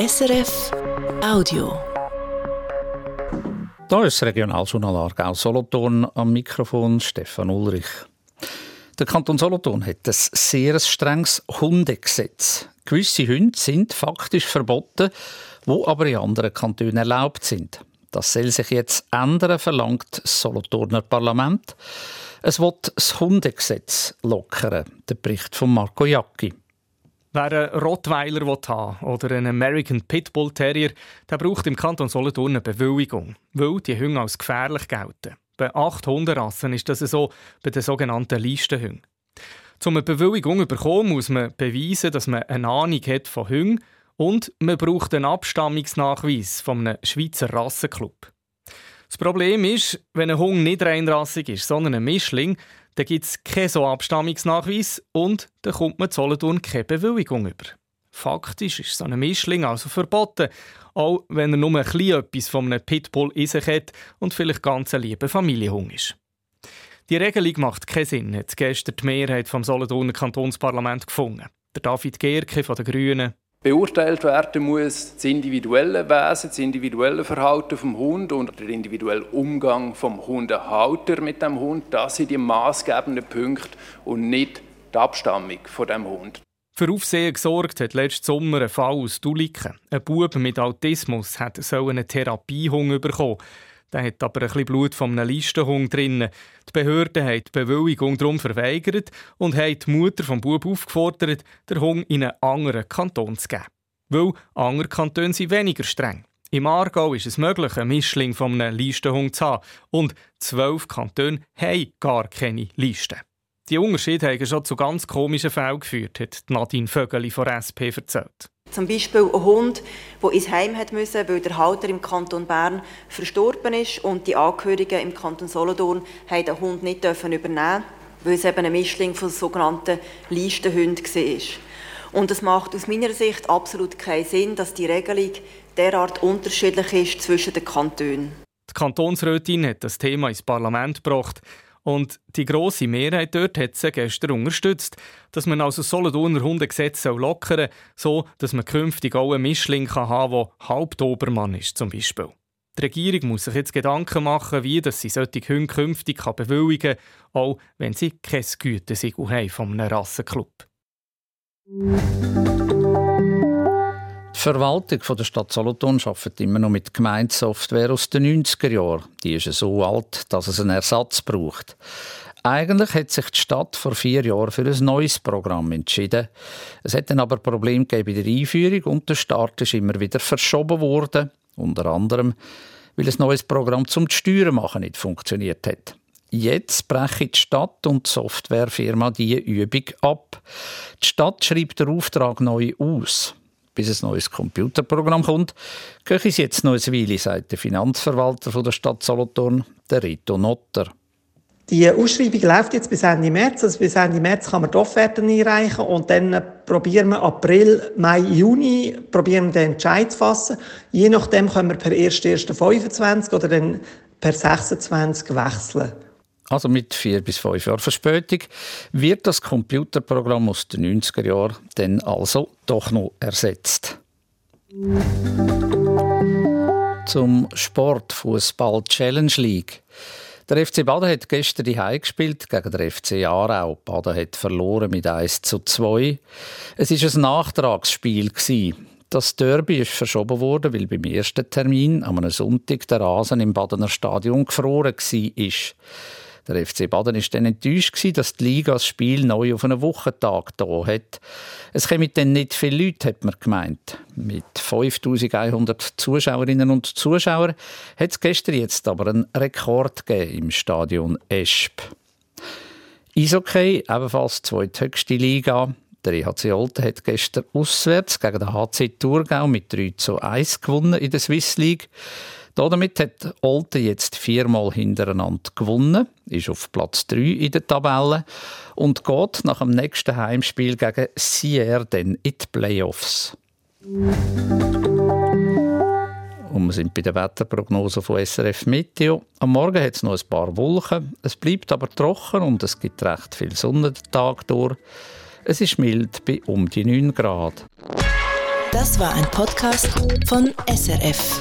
SRF Audio. Da ist das Regionaljournal Aargau Solothurn am Mikrofon Stefan Ulrich. Der Kanton Solothurn hat ein sehr strenges Hundegesetz. Gewisse Hunde sind faktisch verboten, wo aber in anderen Kantonen erlaubt sind. Das soll sich jetzt ändern, verlangt das Solothurner Parlament. Es wird das Hundegesetz lockern. Der Bericht von Marco Jacki. Wer einen Rottweiler haben oder einen American Pitbull Terrier, der braucht im Kanton Solothurn eine Bewilligung, weil die Hunde als gefährlich gelten. Bei acht Hunderassen ist das so bei den sogenannten Listenhunden. Um eine Bewilligung zu bekommen, muss man beweisen, dass man eine Ahnung hat von Hunden und man braucht einen Abstammungsnachweis von einem Schweizer Rassenclub. Das Problem ist, wenn ein Hund nicht reinrassig ist, sondern ein Mischling, dann gibt es keinen so Abstammungsnachweis und dann kommt man zu Solothurn keine Bewilligung über. Faktisch ist so ein Mischling also verboten, auch wenn er nur ein bisschen etwas von einem Pitbull in sich hat und vielleicht ganz ein lieber Familienhund ist. Die Regelung macht keinen Sinn, hat gestern die Mehrheit vom Solothurner Kantonsparlament gefunden. Der David Gerke von den Grünen beurteilt werden muss, das individuelle Wesen, das individuelle Verhalten vom Hund und der individuelle Umgang vom Hundehalter mit dem Hund. Das sind die maßgebenden Punkte und nicht die Abstammung von dem Hund. Für Aufsehen gesorgt hat letzten Sommer ein Fall aus Duliken. Ein Bub mit Autismus hat so einen Therapiehund bekommen. Der hat aber ein bisschen Blut von einem Listenhund drin. Die Behörden haben die Bewilligung darum verweigert und haben die Mutter vom Bub aufgefordert, den Hund in einen anderen Kanton zu geben. Weil andere Kantone sind weniger streng. Im Aargau ist es möglich, einen Mischling von einem Listenhund zu haben. Und zwölf Kantone haben gar keine Liste. Die Unterschiede haben schon zu ganz komischen Fällen geführt, hat Nadine Vögeli von SP erzählt. Zum Beispiel ein Hund, der ins Heim müssen, weil der Halter im Kanton Bern verstorben ist und die Angehörigen im Kanton Solothurn haben den Hund nicht dürfen übernehmen, weil es eben ein Mischling von sogenannten Listenhunden war. Und es macht aus meiner Sicht absolut keinen Sinn, dass die Regelung derart unterschiedlich ist zwischen den Kantonen. Die Kantonsrätin hat das Thema ins Parlament gebracht. Und die grosse Mehrheit dort hat sie gestern unterstützt, dass man also Solothurner Hundegesetz lockern soll, so dass man künftig auch einen Mischling haben kann, der Hauptobermann ist zum Beispiel. Die Regierung muss sich jetzt Gedanken machen, wie dass sie solche Hunde künftig bewilligen kann, auch wenn sie kein Gütesiegel haben von einem Rassenclub. Die Verwaltung der Stadt Solothurn arbeitet immer noch mit Gemeindesoftware aus den 90er Jahren. Die ist so alt, dass es einen Ersatz braucht. Eigentlich hat sich die Stadt vor vier Jahren für ein neues Programm entschieden. Es hat dann aber Probleme bei der Einführung und der Start ist immer wieder verschoben worden. Unter anderem, weil ein neues Programm zum Steuern machen nicht funktioniert hat. Jetzt brechen die Stadt und die Softwarefirma diese Übung ab. Die Stadt schreibt den Auftrag neu aus bis ein neues Computerprogramm kommt, gehe ich jetzt noch eine Weile, sagt der Finanzverwalter von der Stadt Solothurn, der Rito Notter. Die Ausschreibung läuft jetzt bis Ende März. Also bis Ende März kann man die Offerten einreichen und dann probieren wir April, Mai, Juni probieren wir den Entscheid zu fassen. Je nachdem können wir per 1.1.25 oder dann per 26 wechseln also mit vier bis fünf Jahren Verspätung, wird das Computerprogramm aus den 90er Jahren dann also doch noch ersetzt. Zum Sport Fußball Challenge League. Der FC Baden hat gestern die gespielt gegen den FC Aarau. Baden hat verloren mit 1 zu 2. Es war ein Nachtragsspiel. Das Derby ist verschoben worden, weil beim ersten Termin am Sonntag der Rasen im Badener Stadion gefroren war. Der FC Baden war dann enttäuscht, dass die Liga das Spiel neu auf einen Wochentag da hat. Es kommen dann nicht viele Leute, hat man gemeint. Mit 5100 Zuschauerinnen und Zuschauern hat es gestern jetzt aber einen Rekord gegeben im Stadion Esp. Eishockey, ebenfalls zweithöchste Liga. Der EHC Olten hat gestern auswärts gegen den HC Thurgau mit 3 zu 1 gewonnen in der Swiss League. Damit hat Olten jetzt viermal hintereinander gewonnen, ist auf Platz 3 in der Tabelle und geht nach dem nächsten Heimspiel gegen Sierre dann in die Playoffs. Und wir sind bei der Wetterprognose von SRF Meteo. Am Morgen hat es noch ein paar Wolken, es bleibt aber trocken und es gibt recht viel Sonne den Tag durch. Es ist mild bei um die 9 Grad. Das war ein Podcast von SRF.